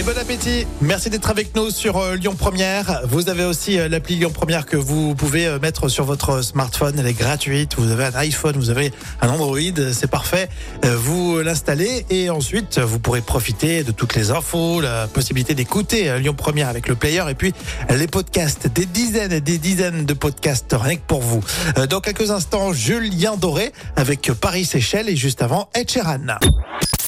Et bon appétit. Merci d'être avec nous sur euh, Lyon Première. Vous avez aussi euh, l'appli Lyon Première que vous pouvez euh, mettre sur votre smartphone. Elle est gratuite. Vous avez un iPhone, vous avez un Android, c'est parfait. Vous l'installez et ensuite vous pourrez profiter de toutes les infos, la possibilité d'écouter Lyon Première avec le player et puis les podcasts, des dizaines et des dizaines de podcasts rien que pour vous. Dans quelques instants, Julien Doré avec Paris Seychelles et juste avant Ed Sheeran.